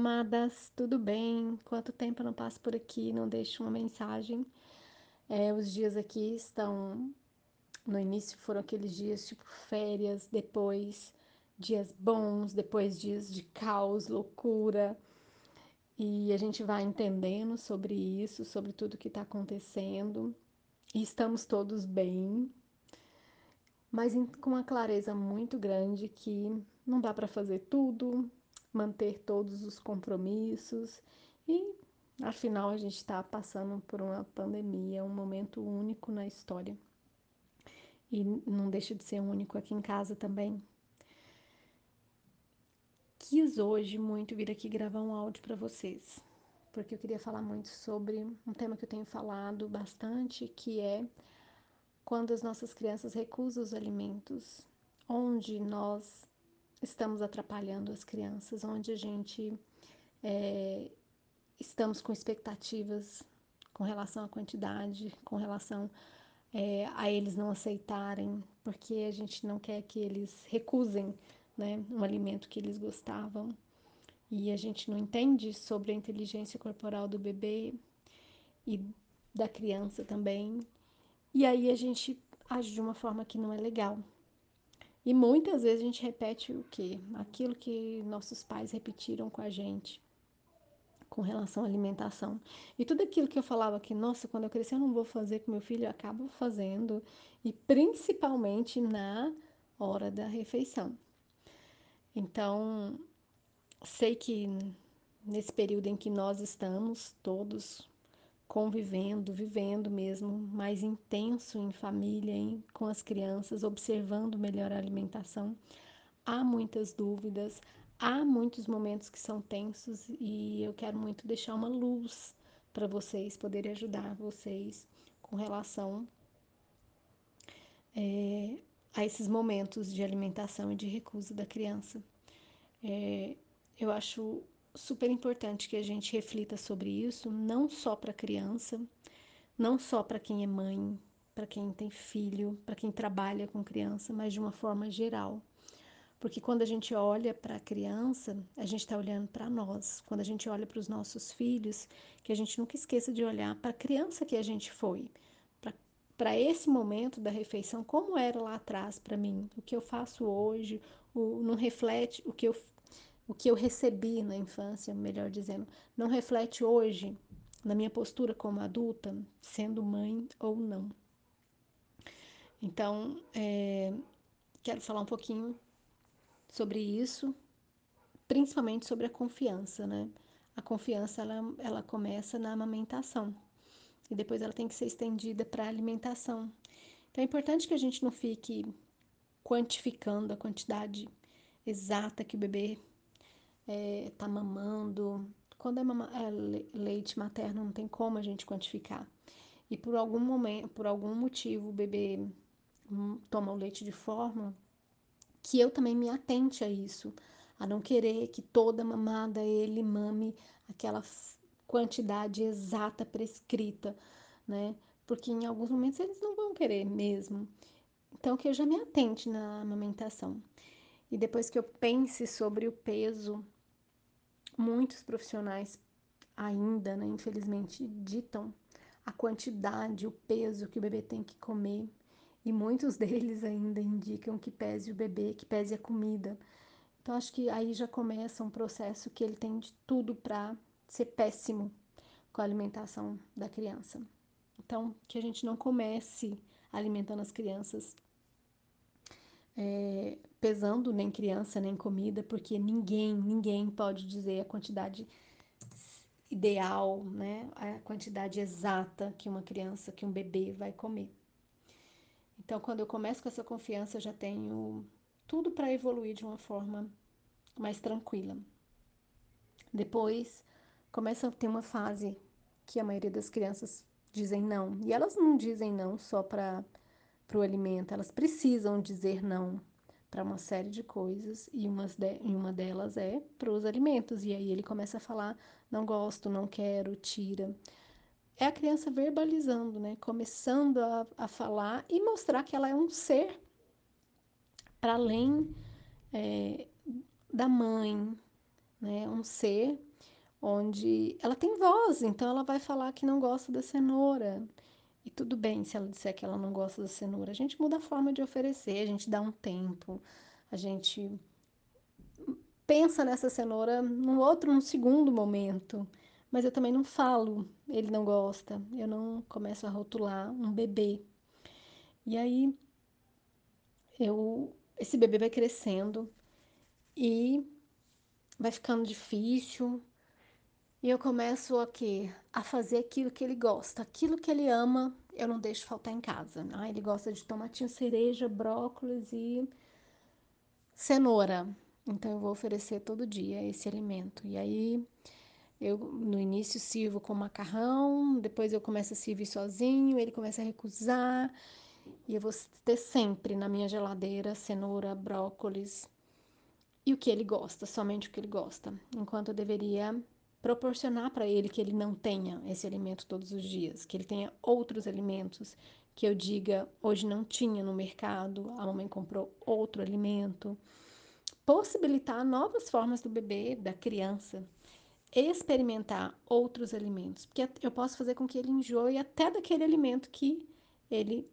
amadas, tudo bem? Quanto tempo eu não passo por aqui, não deixo uma mensagem. É, os dias aqui estão. No início foram aqueles dias tipo férias, depois dias bons, depois dias de caos, loucura. E a gente vai entendendo sobre isso, sobre tudo que está acontecendo. E estamos todos bem, mas com uma clareza muito grande que não dá para fazer tudo, manter todos os compromissos e afinal a gente está passando por uma pandemia, um momento único na história. E não deixa de ser único aqui em casa também. Quis hoje muito vir aqui gravar um áudio para vocês, porque eu queria falar muito sobre um tema que eu tenho falado bastante, que é quando as nossas crianças recusam os alimentos, onde nós estamos atrapalhando as crianças, onde a gente é, estamos com expectativas com relação à quantidade, com relação é, a eles não aceitarem, porque a gente não quer que eles recusem né, um alimento que eles gostavam. E a gente não entende sobre a inteligência corporal do bebê e da criança também. E aí a gente age de uma forma que não é legal. E muitas vezes a gente repete o quê? Aquilo que nossos pais repetiram com a gente com relação à alimentação. E tudo aquilo que eu falava que, nossa, quando eu crescer eu não vou fazer com meu filho, eu acabo fazendo, e principalmente na hora da refeição. Então, sei que nesse período em que nós estamos todos convivendo, vivendo mesmo mais intenso em família, em, com as crianças, observando melhor a alimentação. Há muitas dúvidas, há muitos momentos que são tensos e eu quero muito deixar uma luz para vocês poderem ajudar vocês com relação é, a esses momentos de alimentação e de recusa da criança. É, eu acho super importante que a gente reflita sobre isso, não só para criança, não só para quem é mãe, para quem tem filho, para quem trabalha com criança, mas de uma forma geral. Porque quando a gente olha para a criança, a gente está olhando para nós. Quando a gente olha para os nossos filhos, que a gente nunca esqueça de olhar para a criança que a gente foi, para esse momento da refeição, como era lá atrás para mim, o que eu faço hoje, o, não reflete o que eu o que eu recebi na infância, melhor dizendo, não reflete hoje na minha postura como adulta, sendo mãe ou não. Então, é, quero falar um pouquinho sobre isso, principalmente sobre a confiança, né? A confiança ela, ela começa na amamentação e depois ela tem que ser estendida para a alimentação. Então é importante que a gente não fique quantificando a quantidade exata que o bebê é, tá mamando. Quando é, mama, é leite materno, não tem como a gente quantificar. E por algum momento, por algum motivo, o bebê hum, toma o leite de forma que eu também me atente a isso, a não querer que toda mamada ele mame aquela quantidade exata prescrita, né? Porque em alguns momentos eles não vão querer mesmo. Então que eu já me atente na amamentação. E depois que eu pense sobre o peso muitos profissionais ainda, né, infelizmente, ditam a quantidade, o peso que o bebê tem que comer. E muitos deles ainda indicam que pese o bebê, que pese a comida. Então, acho que aí já começa um processo que ele tem de tudo para ser péssimo com a alimentação da criança. Então, que a gente não comece alimentando as crianças é, pesando nem criança nem comida, porque ninguém, ninguém pode dizer a quantidade ideal, né? A quantidade exata que uma criança, que um bebê vai comer. Então, quando eu começo com essa confiança, eu já tenho tudo para evoluir de uma forma mais tranquila. Depois, começa a ter uma fase que a maioria das crianças dizem não. E elas não dizem não só para o alimento, elas precisam dizer não para uma série de coisas e umas de, uma delas é para os alimentos. E aí ele começa a falar: não gosto, não quero, tira. É a criança verbalizando, né? Começando a, a falar e mostrar que ela é um ser para além é, da mãe, né? Um ser onde ela tem voz, então ela vai falar que não gosta da cenoura. E tudo bem se ela disser que ela não gosta da cenoura. A gente muda a forma de oferecer, a gente dá um tempo, a gente pensa nessa cenoura num outro, num segundo momento. Mas eu também não falo, ele não gosta. Eu não começo a rotular um bebê. E aí eu esse bebê vai crescendo e vai ficando difícil. E eu começo a quê? A fazer aquilo que ele gosta, aquilo que ele ama, eu não deixo faltar em casa. Ah, ele gosta de tomatinho cereja, brócolis e cenoura. Então eu vou oferecer todo dia esse alimento. E aí eu no início sirvo com macarrão, depois eu começo a servir sozinho, ele começa a recusar. E eu vou ter sempre na minha geladeira cenoura, brócolis e o que ele gosta, somente o que ele gosta. Enquanto eu deveria proporcionar para ele que ele não tenha esse alimento todos os dias, que ele tenha outros alimentos que eu diga hoje não tinha no mercado, a mamãe comprou outro alimento. Possibilitar novas formas do bebê, da criança, experimentar outros alimentos, porque eu posso fazer com que ele enjoe até daquele alimento que ele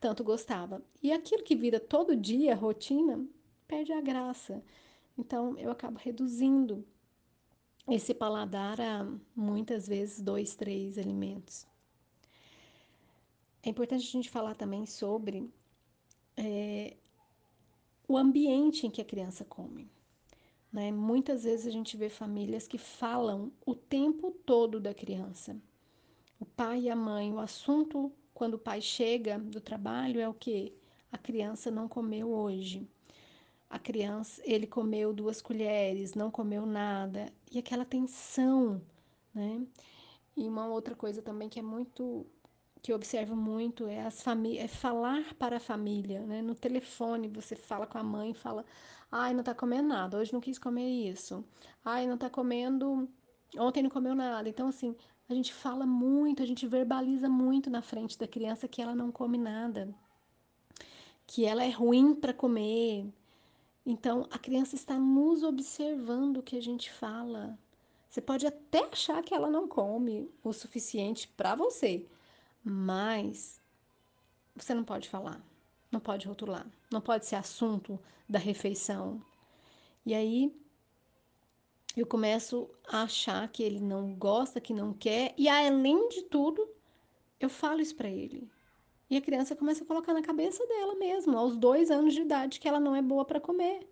tanto gostava. E aquilo que vira todo dia rotina, perde a graça. Então eu acabo reduzindo esse paladar a muitas vezes dois, três alimentos. É importante a gente falar também sobre é, o ambiente em que a criança come. Né? Muitas vezes a gente vê famílias que falam o tempo todo da criança. O pai e a mãe, o assunto quando o pai chega do trabalho é o que? A criança não comeu hoje a criança, ele comeu duas colheres, não comeu nada, e aquela tensão, né? E uma outra coisa também que é muito que eu observo muito é as famílias, é falar para a família, né? No telefone você fala com a mãe, fala: "Ai, não tá comendo nada, hoje não quis comer isso. Ai, não tá comendo, ontem não comeu nada". Então assim, a gente fala muito, a gente verbaliza muito na frente da criança que ela não come nada, que ela é ruim para comer, então, a criança está nos observando o que a gente fala. Você pode até achar que ela não come o suficiente para você, mas você não pode falar, não pode rotular, não pode ser assunto da refeição. E aí eu começo a achar que ele não gosta, que não quer, e além de tudo, eu falo isso para ele. E a criança começa a colocar na cabeça dela mesmo, aos dois anos de idade, que ela não é boa para comer.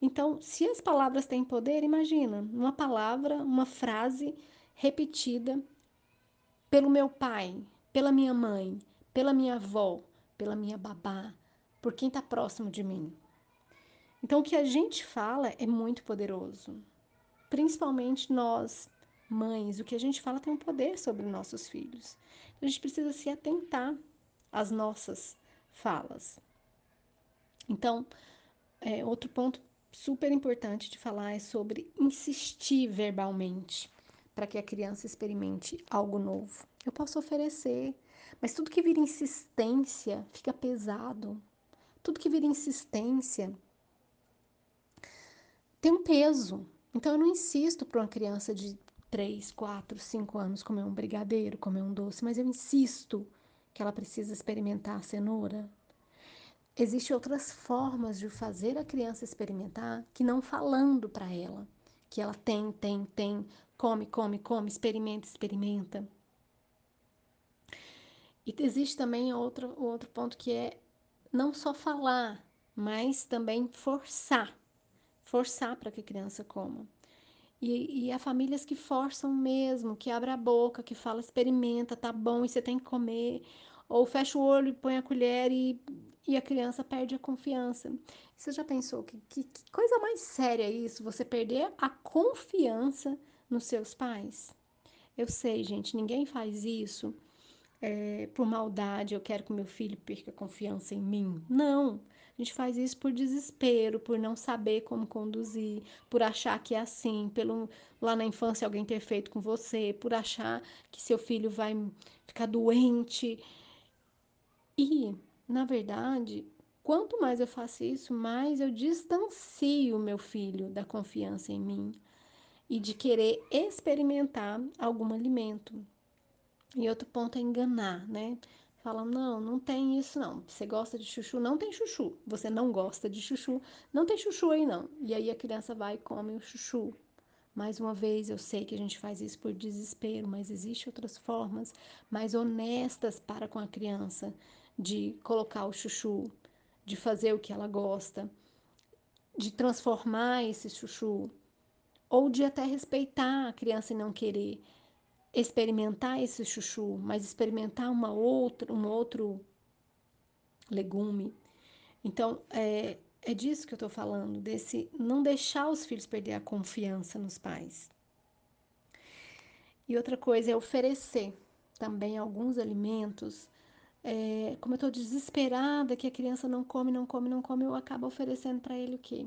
Então, se as palavras têm poder, imagina, uma palavra, uma frase repetida pelo meu pai, pela minha mãe, pela minha avó, pela minha babá, por quem está próximo de mim. Então, o que a gente fala é muito poderoso. Principalmente nós, mães, o que a gente fala tem um poder sobre nossos filhos. A gente precisa se atentar as nossas falas. Então, é, outro ponto super importante de falar é sobre insistir verbalmente para que a criança experimente algo novo. Eu posso oferecer, mas tudo que vira insistência fica pesado. Tudo que vira insistência tem um peso. Então eu não insisto para uma criança de 3, 4, 5 anos comer um brigadeiro, comer um doce, mas eu insisto que ela precisa experimentar a cenoura. Existem outras formas de fazer a criança experimentar que não falando para ela. Que ela tem, tem, tem, come, come, come, experimenta, experimenta. E existe também outro, outro ponto que é não só falar, mas também forçar. Forçar para que a criança coma. E, e há famílias que forçam mesmo, que abre a boca, que fala, experimenta, tá bom, e você tem que comer. Ou fecha o olho e põe a colher e, e a criança perde a confiança. Você já pensou que, que, que coisa mais séria é isso? Você perder a confiança nos seus pais? Eu sei, gente, ninguém faz isso é, por maldade. Eu quero que meu filho perca confiança em mim. Não. A gente faz isso por desespero, por não saber como conduzir, por achar que é assim, pelo lá na infância alguém ter feito com você, por achar que seu filho vai ficar doente. E, na verdade, quanto mais eu faço isso, mais eu distancio meu filho da confiança em mim. e de querer experimentar algum alimento. E outro ponto é enganar, né? Fala, não, não tem isso não. Você gosta de chuchu? Não tem chuchu. Você não gosta de chuchu? Não tem chuchu aí não. E aí a criança vai e come o chuchu. Mais uma vez, eu sei que a gente faz isso por desespero, mas existem outras formas mais honestas para com a criança de colocar o chuchu, de fazer o que ela gosta, de transformar esse chuchu, ou de até respeitar a criança e não querer experimentar esse chuchu, mas experimentar uma outra, um outro legume. Então, é, é disso que eu estou falando, desse não deixar os filhos perder a confiança nos pais. E outra coisa é oferecer também alguns alimentos. É, como eu estou desesperada que a criança não come, não come, não come, eu acabo oferecendo para ele o quê?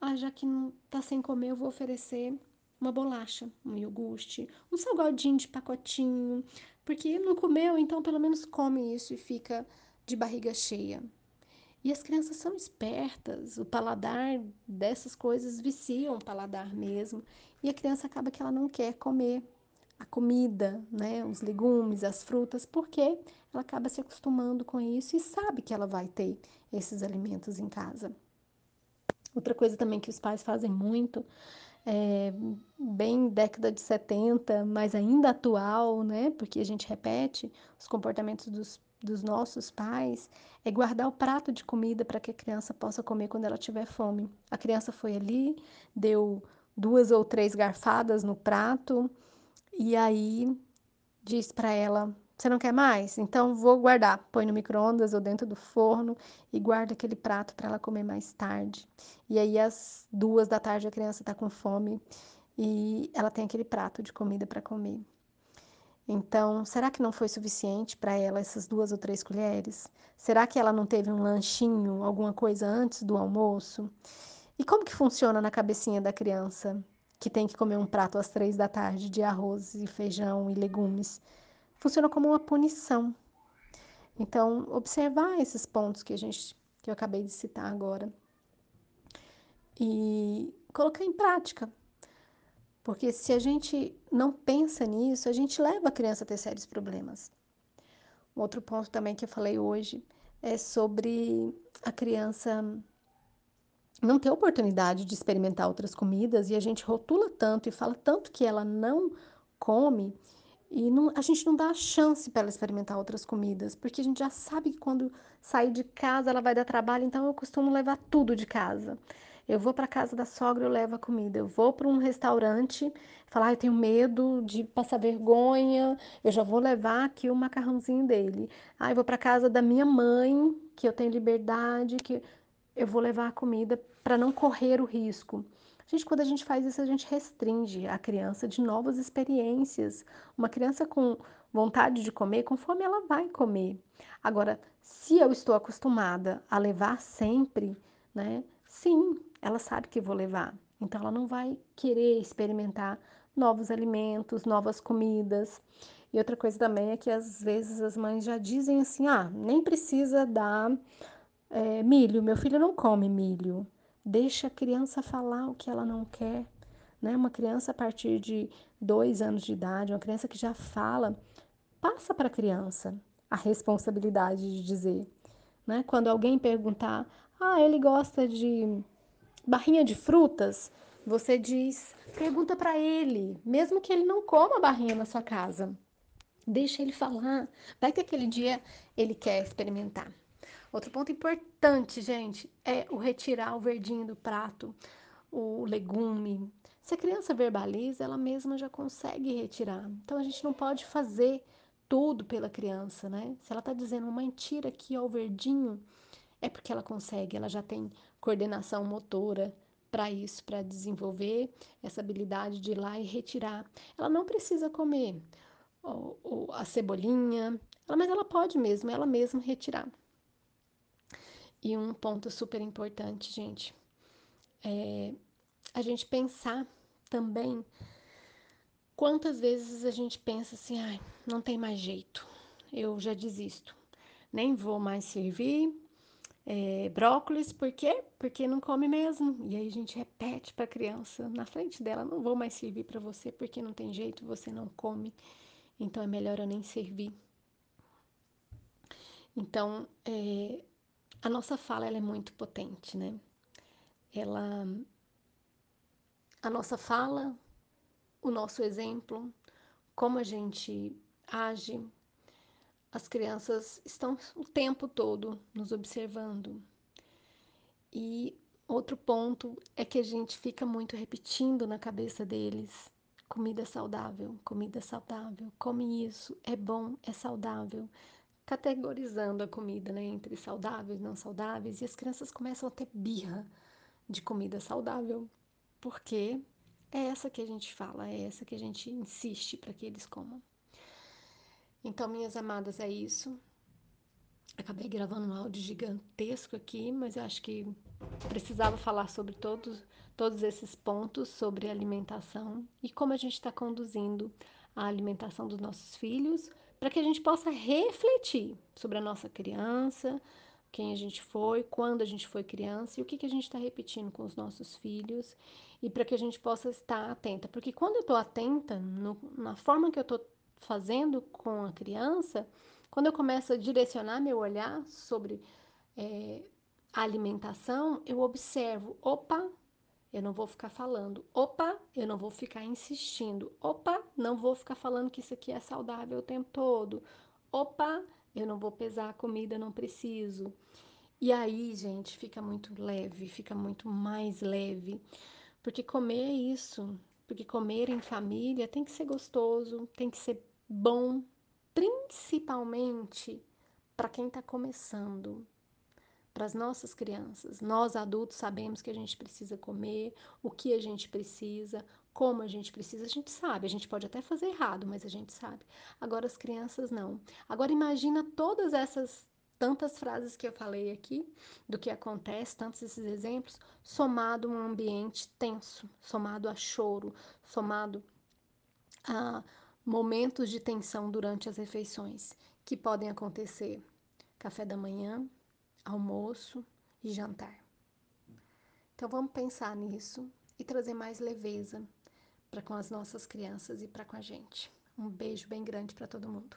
Ah, já que não está sem comer, eu vou oferecer uma bolacha, um iogurte, um salgadinho de pacotinho, porque não comeu, então pelo menos come isso e fica de barriga cheia. E as crianças são espertas, o paladar dessas coisas viciam o paladar mesmo, e a criança acaba que ela não quer comer a comida, né, os legumes, as frutas, porque ela acaba se acostumando com isso e sabe que ela vai ter esses alimentos em casa. Outra coisa também que os pais fazem muito, é, bem década de 70, mas ainda atual, né, porque a gente repete os comportamentos dos dos nossos pais é guardar o prato de comida para que a criança possa comer quando ela tiver fome. A criança foi ali, deu duas ou três garfadas no prato e aí diz para ela: Você não quer mais? Então vou guardar. Põe no micro-ondas ou dentro do forno e guarda aquele prato para ela comer mais tarde. E aí, às duas da tarde, a criança está com fome e ela tem aquele prato de comida para comer. Então, será que não foi suficiente para ela essas duas ou três colheres? Será que ela não teve um lanchinho, alguma coisa antes do almoço? E como que funciona na cabecinha da criança que tem que comer um prato às três da tarde de arroz e feijão e legumes? Funciona como uma punição. Então, observar esses pontos que a gente que eu acabei de citar agora e colocar em prática porque se a gente não pensa nisso, a gente leva a criança a ter sérios problemas. Um outro ponto também que eu falei hoje é sobre a criança não ter oportunidade de experimentar outras comidas e a gente rotula tanto e fala tanto que ela não come e não, a gente não dá a chance para ela experimentar outras comidas, porque a gente já sabe que quando sair de casa ela vai dar trabalho, então eu costumo levar tudo de casa. Eu vou para casa da sogra, eu levo a comida. Eu vou para um restaurante, falar, ah, eu tenho medo de passar vergonha, eu já vou levar aqui o macarrãozinho dele. Ah, vou para casa da minha mãe, que eu tenho liberdade, que eu vou levar a comida para não correr o risco. Gente, quando a gente faz isso, a gente restringe a criança de novas experiências. Uma criança com vontade de comer, com fome, ela vai comer. Agora, se eu estou acostumada a levar sempre, né? Sim, ela sabe que vou levar. Então ela não vai querer experimentar novos alimentos, novas comidas. E outra coisa também é que às vezes as mães já dizem assim: ah, nem precisa dar é, milho, meu filho não come milho. Deixa a criança falar o que ela não quer. Né? Uma criança a partir de dois anos de idade, uma criança que já fala, passa para a criança a responsabilidade de dizer. Né? Quando alguém perguntar, ah, ele gosta de barrinha de frutas, você diz, pergunta para ele, mesmo que ele não coma barrinha na sua casa. Deixa ele falar. Vai que aquele dia ele quer experimentar. Outro ponto importante, gente, é o retirar o verdinho do prato, o legume. Se a criança verbaliza, ela mesma já consegue retirar. Então a gente não pode fazer tudo pela criança, né? Se ela está dizendo uma mentira aqui ao verdinho, é porque ela consegue, ela já tem coordenação motora para isso, para desenvolver essa habilidade de ir lá e retirar. Ela não precisa comer a cebolinha, mas ela pode mesmo, ela mesma retirar. E um ponto super importante, gente, é a gente pensar também quantas vezes a gente pensa assim, ai, não tem mais jeito, eu já desisto, nem vou mais servir, é, brócolis, por quê? Porque não come mesmo. E aí a gente repete para a criança na frente dela: não vou mais servir para você porque não tem jeito, você não come, então é melhor eu nem servir. Então, é, a nossa fala ela é muito potente, né? Ela, a nossa fala, o nosso exemplo, como a gente age, as crianças estão o tempo todo nos observando. E outro ponto é que a gente fica muito repetindo na cabeça deles: comida saudável, comida saudável, come isso, é bom, é saudável. Categorizando a comida né, entre saudáveis e não saudáveis, e as crianças começam a ter birra de comida saudável, porque é essa que a gente fala, é essa que a gente insiste para que eles comam. Então, minhas amadas, é isso. Acabei gravando um áudio gigantesco aqui, mas eu acho que precisava falar sobre todos, todos esses pontos sobre alimentação e como a gente está conduzindo a alimentação dos nossos filhos, para que a gente possa refletir sobre a nossa criança, quem a gente foi, quando a gente foi criança e o que, que a gente está repetindo com os nossos filhos e para que a gente possa estar atenta. Porque quando eu estou atenta no, na forma que eu estou fazendo com a criança, quando eu começo a direcionar meu olhar sobre é, a alimentação, eu observo, opa, eu não vou ficar falando, opa, eu não vou ficar insistindo, opa, não vou ficar falando que isso aqui é saudável o tempo todo, opa, eu não vou pesar a comida, não preciso. E aí, gente, fica muito leve, fica muito mais leve, porque comer é isso, porque comer em família tem que ser gostoso, tem que ser bom, principalmente para quem está começando, para as nossas crianças. Nós adultos sabemos que a gente precisa comer, o que a gente precisa, como a gente precisa, a gente sabe. A gente pode até fazer errado, mas a gente sabe. Agora as crianças não. Agora imagina todas essas tantas frases que eu falei aqui do que acontece, tantos esses exemplos, somado a um ambiente tenso, somado a choro, somado a momentos de tensão durante as refeições que podem acontecer café da manhã, almoço e jantar. Então vamos pensar nisso e trazer mais leveza para com as nossas crianças e para com a gente. Um beijo bem grande para todo mundo.